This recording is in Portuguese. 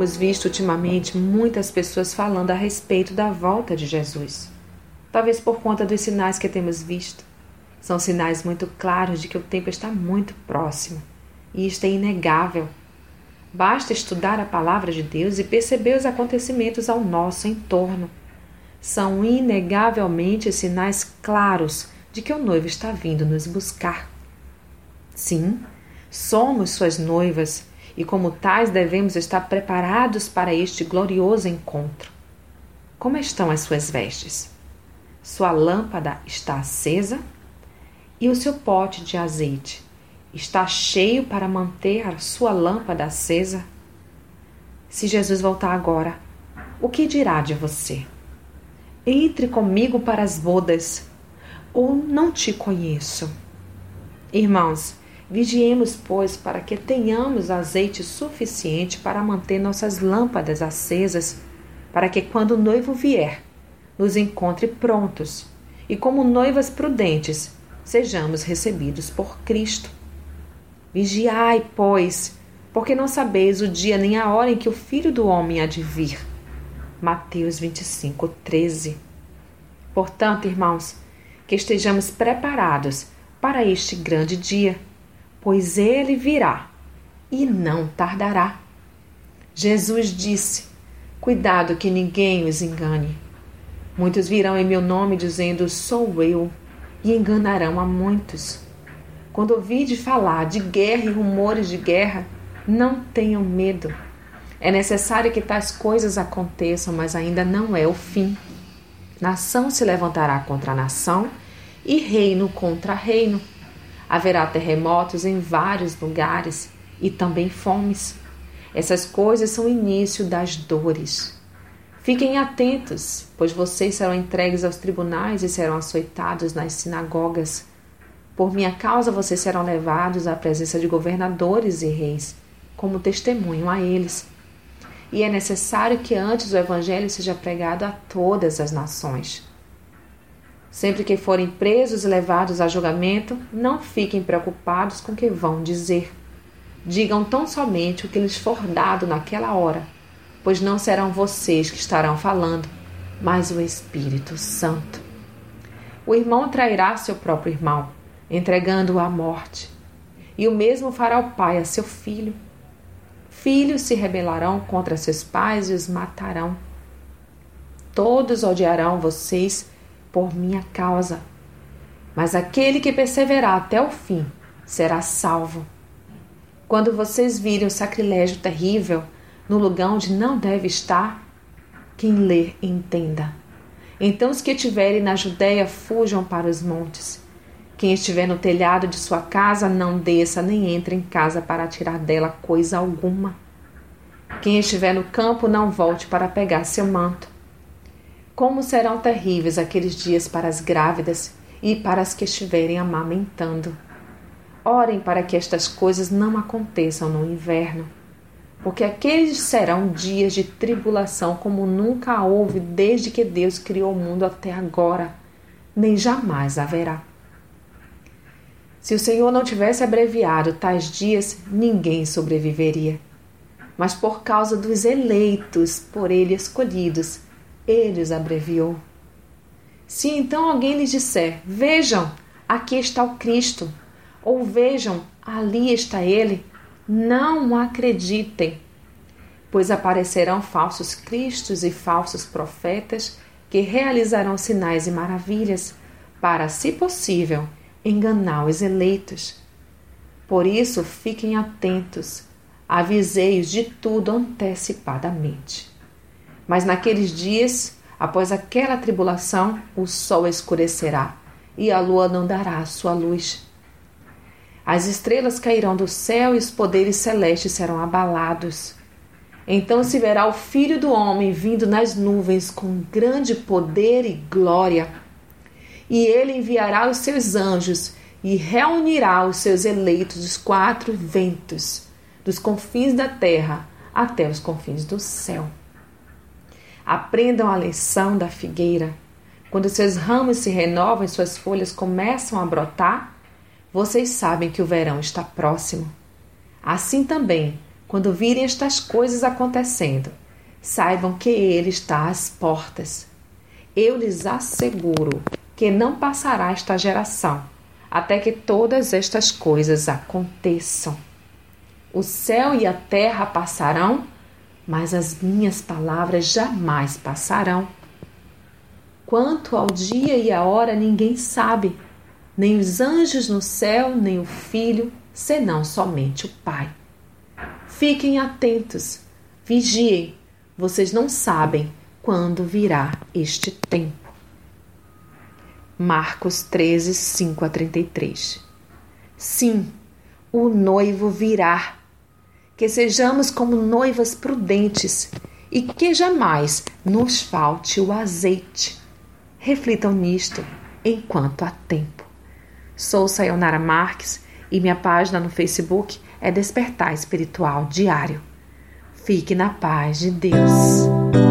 temos visto ultimamente muitas pessoas falando a respeito da volta de Jesus. Talvez por conta dos sinais que temos visto. São sinais muito claros de que o tempo está muito próximo. E isto é inegável. Basta estudar a palavra de Deus e perceber os acontecimentos ao nosso entorno. São inegavelmente sinais claros de que o noivo está vindo nos buscar. Sim, somos suas noivas e, como tais, devemos estar preparados para este glorioso encontro. Como estão as suas vestes? Sua lâmpada está acesa e o seu pote de azeite está cheio para manter a sua lâmpada acesa? Se Jesus voltar agora, o que dirá de você? Entre comigo para as bodas, ou não te conheço? Irmãos, Vigiemos, pois, para que tenhamos azeite suficiente para manter nossas lâmpadas acesas, para que quando o noivo vier, nos encontre prontos e, como noivas prudentes, sejamos recebidos por Cristo. Vigiai, pois, porque não sabeis o dia nem a hora em que o Filho do Homem há de vir. Mateus 25, 13. Portanto, irmãos, que estejamos preparados para este grande dia pois ele virá e não tardará. Jesus disse: Cuidado que ninguém os engane. Muitos virão em meu nome dizendo: Sou eu, e enganarão a muitos. Quando ouvirdes falar de guerra e rumores de guerra, não tenham medo. É necessário que tais coisas aconteçam, mas ainda não é o fim. Nação se levantará contra nação e reino contra reino Haverá terremotos em vários lugares e também fomes. Essas coisas são o início das dores. Fiquem atentos, pois vocês serão entregues aos tribunais e serão açoitados nas sinagogas. Por minha causa vocês serão levados à presença de governadores e reis, como testemunho a eles. E é necessário que antes o evangelho seja pregado a todas as nações. Sempre que forem presos e levados a julgamento, não fiquem preocupados com o que vão dizer. Digam tão somente o que lhes for dado naquela hora, pois não serão vocês que estarão falando, mas o Espírito Santo. O irmão trairá seu próprio irmão, entregando-o à morte, e o mesmo fará o pai a seu filho. Filhos se rebelarão contra seus pais e os matarão. Todos odiarão vocês por minha causa. Mas aquele que perseverar até o fim será salvo. Quando vocês virem o sacrilégio terrível no lugar onde não deve estar, quem lê entenda. Então os que estiverem na Judéia fujam para os montes. Quem estiver no telhado de sua casa não desça nem entre em casa para tirar dela coisa alguma. Quem estiver no campo não volte para pegar seu manto. Como serão terríveis aqueles dias para as grávidas e para as que estiverem amamentando. Orem para que estas coisas não aconteçam no inverno, porque aqueles serão dias de tribulação como nunca houve desde que Deus criou o mundo até agora, nem jamais haverá. Se o Senhor não tivesse abreviado tais dias, ninguém sobreviveria. Mas por causa dos eleitos, por ele escolhidos, ele os abreviou. Se então alguém lhes disser: Vejam, aqui está o Cristo, ou vejam, ali está ele, não acreditem, pois aparecerão falsos cristos e falsos profetas que realizarão sinais e maravilhas, para, se possível, enganar os eleitos. Por isso, fiquem atentos, avisei-os de tudo antecipadamente. Mas naqueles dias, após aquela tribulação, o sol escurecerá e a lua não dará a sua luz. As estrelas cairão do céu e os poderes celestes serão abalados. Então se verá o Filho do Homem vindo nas nuvens com grande poder e glória. E ele enviará os seus anjos e reunirá os seus eleitos dos quatro ventos, dos confins da terra até os confins do céu. Aprendam a lição da figueira. Quando seus ramos se renovam e suas folhas começam a brotar, vocês sabem que o verão está próximo. Assim também, Quando virem estas coisas acontecendo, saibam que Ele está às portas. Eu lhes asseguro que não passará esta geração até que todas estas coisas aconteçam. O céu e a terra passarão, mas as minhas palavras jamais passarão. Quanto ao dia e a hora, ninguém sabe, nem os anjos no céu, nem o filho, senão somente o Pai. Fiquem atentos, vigiem, vocês não sabem quando virá este tempo. Marcos 13, 5 a 33. Sim, o noivo virá. Que sejamos como noivas prudentes e que jamais nos falte o azeite. Reflitam nisto enquanto há tempo. Sou Sayonara Marques e minha página no Facebook é Despertar Espiritual Diário. Fique na paz de Deus.